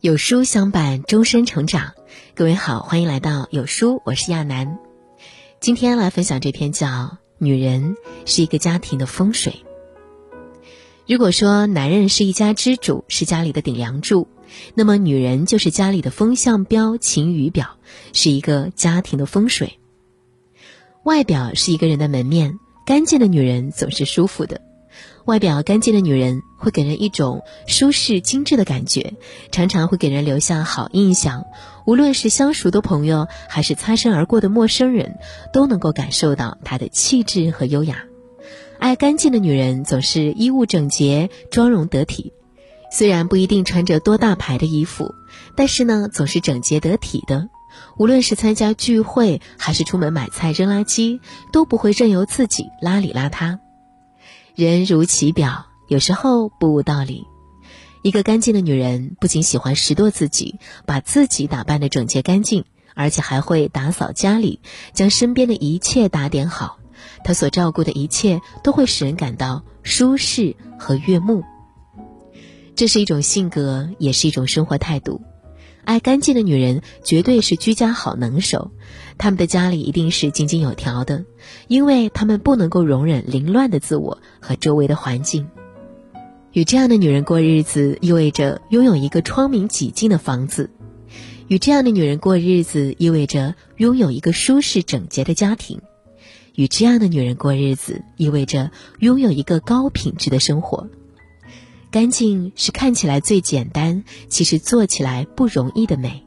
有书相伴，终身成长。各位好，欢迎来到有书，我是亚楠。今天来分享这篇叫《女人是一个家庭的风水》。如果说男人是一家之主，是家里的顶梁柱，那么女人就是家里的风向标、晴雨表，是一个家庭的风水。外表是一个人的门面，干净的女人总是舒服的。外表干净的女人会给人一种舒适精致的感觉，常常会给人留下好印象。无论是相熟的朋友，还是擦身而过的陌生人，都能够感受到她的气质和优雅。爱干净的女人总是衣物整洁、妆容得体，虽然不一定穿着多大牌的衣服，但是呢，总是整洁得体的。无论是参加聚会，还是出门买菜扔垃圾，都不会任由自己邋里邋遢。人如其表，有时候不无道理。一个干净的女人，不仅喜欢拾掇自己，把自己打扮的整洁干净，而且还会打扫家里，将身边的一切打点好。她所照顾的一切，都会使人感到舒适和悦目。这是一种性格，也是一种生活态度。爱干净的女人绝对是居家好能手，她们的家里一定是井井有条的，因为她们不能够容忍凌乱的自我和周围的环境。与这样的女人过日子，意味着拥有一个窗明几净的房子；与这样的女人过日子，意味着拥有一个舒适整洁的家庭；与这样的女人过日子，意味着拥有一个高品质的生活。干净是看起来最简单，其实做起来不容易的美。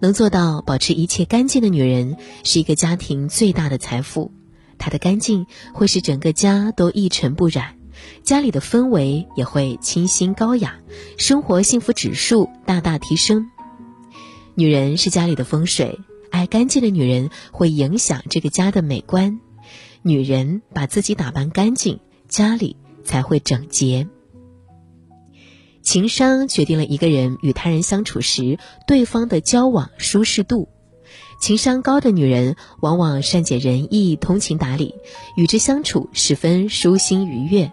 能做到保持一切干净的女人，是一个家庭最大的财富。她的干净会使整个家都一尘不染，家里的氛围也会清新高雅，生活幸福指数大大提升。女人是家里的风水，爱干净的女人会影响这个家的美观。女人把自己打扮干净，家里才会整洁。情商决定了一个人与他人相处时对方的交往舒适度。情商高的女人往往善解人意、通情达理，与之相处十分舒心愉悦。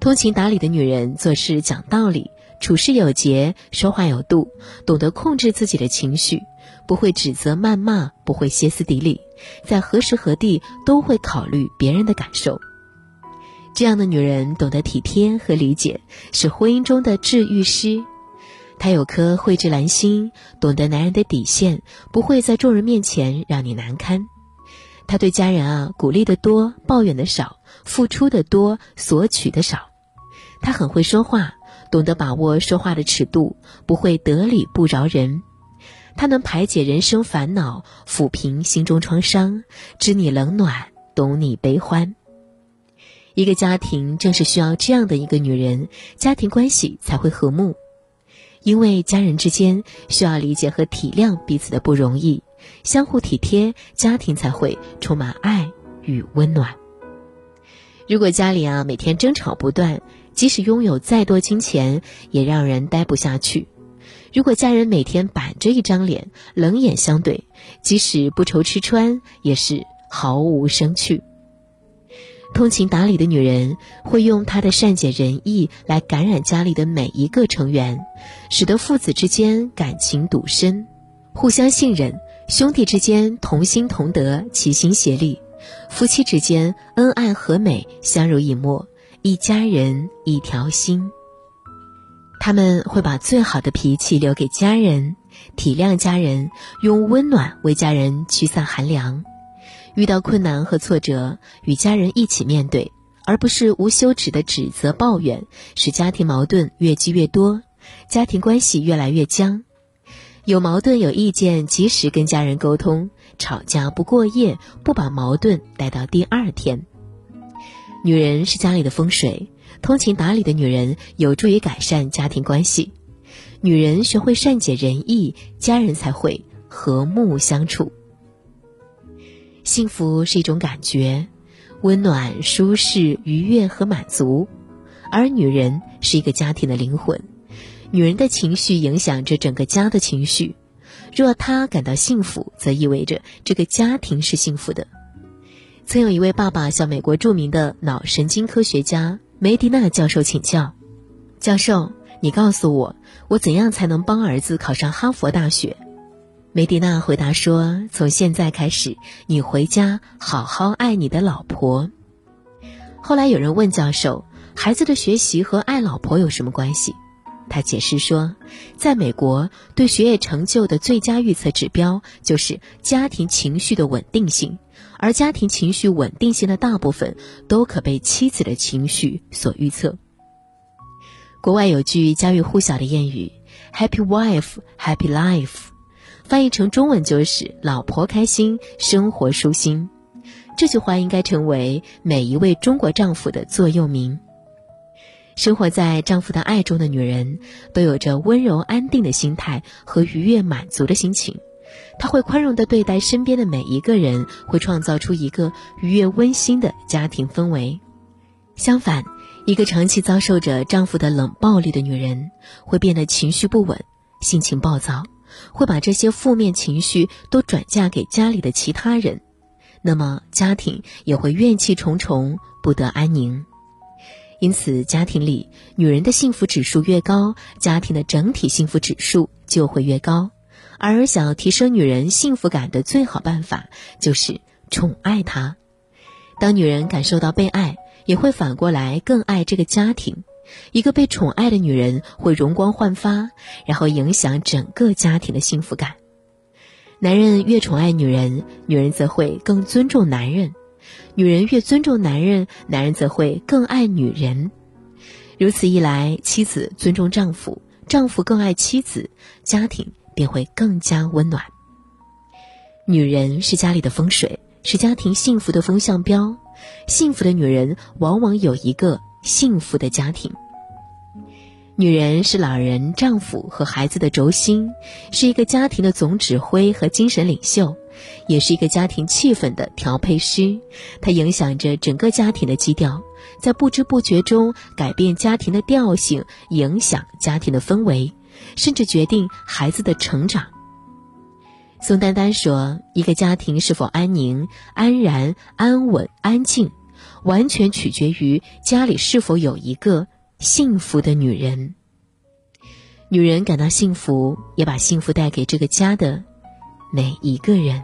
通情达理的女人做事讲道理，处事有节，说话有度，懂得控制自己的情绪，不会指责谩骂，不会歇斯底里，在何时何地都会考虑别人的感受。这样的女人懂得体贴和理解，是婚姻中的治愈师。她有颗慧智兰心，懂得男人的底线，不会在众人面前让你难堪。她对家人啊，鼓励的多，抱怨的少，付出的多，索取的少。她很会说话，懂得把握说话的尺度，不会得理不饶人。她能排解人生烦恼，抚平心中创伤，知你冷暖，懂你悲欢。一个家庭正是需要这样的一个女人，家庭关系才会和睦。因为家人之间需要理解和体谅彼此的不容易，相互体贴，家庭才会充满爱与温暖。如果家里啊每天争吵不断，即使拥有再多金钱，也让人待不下去。如果家人每天板着一张脸，冷眼相对，即使不愁吃穿，也是毫无生趣。通情达理的女人会用她的善解人意来感染家里的每一个成员，使得父子之间感情笃深，互相信任；兄弟之间同心同德，齐心协力；夫妻之间恩爱和美，相濡以沫，一家人一条心。他们会把最好的脾气留给家人，体谅家人，用温暖为家人驱散寒凉。遇到困难和挫折，与家人一起面对，而不是无休止的指责抱怨，使家庭矛盾越积越多，家庭关系越来越僵。有矛盾有意见，及时跟家人沟通，吵架不过夜，不把矛盾带到第二天。女人是家里的风水，通情达理的女人有助于改善家庭关系。女人学会善解人意，家人才会和睦相处。幸福是一种感觉，温暖、舒适、愉悦和满足。而女人是一个家庭的灵魂，女人的情绪影响着整个家的情绪。若她感到幸福，则意味着这个家庭是幸福的。曾有一位爸爸向美国著名的脑神经科学家梅迪纳教授请教：“教授，你告诉我，我怎样才能帮儿子考上哈佛大学？”梅迪娜回答说：“从现在开始，你回家好好爱你的老婆。”后来有人问教授：“孩子的学习和爱老婆有什么关系？”他解释说：“在美国，对学业成就的最佳预测指标就是家庭情绪的稳定性，而家庭情绪稳定性的大部分都可被妻子的情绪所预测。”国外有句家喻户晓的谚语：“Happy wife, happy life。”翻译成中文就是“老婆开心，生活舒心”。这句话应该成为每一位中国丈夫的座右铭。生活在丈夫的爱中的女人，都有着温柔安定的心态和愉悦满足的心情。她会宽容地对待身边的每一个人，会创造出一个愉悦温馨的家庭氛围。相反，一个长期遭受着丈夫的冷暴力的女人，会变得情绪不稳，心情暴躁。会把这些负面情绪都转嫁给家里的其他人，那么家庭也会怨气重重，不得安宁。因此，家庭里女人的幸福指数越高，家庭的整体幸福指数就会越高。而想要提升女人幸福感的最好办法，就是宠爱她。当女人感受到被爱，也会反过来更爱这个家庭。一个被宠爱的女人会容光焕发，然后影响整个家庭的幸福感。男人越宠爱女人，女人则会更尊重男人；女人越尊重男人，男人则会更爱女人。如此一来，妻子尊重丈夫，丈夫更爱妻子，家庭便会更加温暖。女人是家里的风水，是家庭幸福的风向标。幸福的女人往往有一个。幸福的家庭，女人是老人、丈夫和孩子的轴心，是一个家庭的总指挥和精神领袖，也是一个家庭气氛的调配师。她影响着整个家庭的基调，在不知不觉中改变家庭的调性，影响家庭的氛围，甚至决定孩子的成长。宋丹丹说：“一个家庭是否安宁、安然、安稳、安静。”完全取决于家里是否有一个幸福的女人。女人感到幸福，也把幸福带给这个家的每一个人。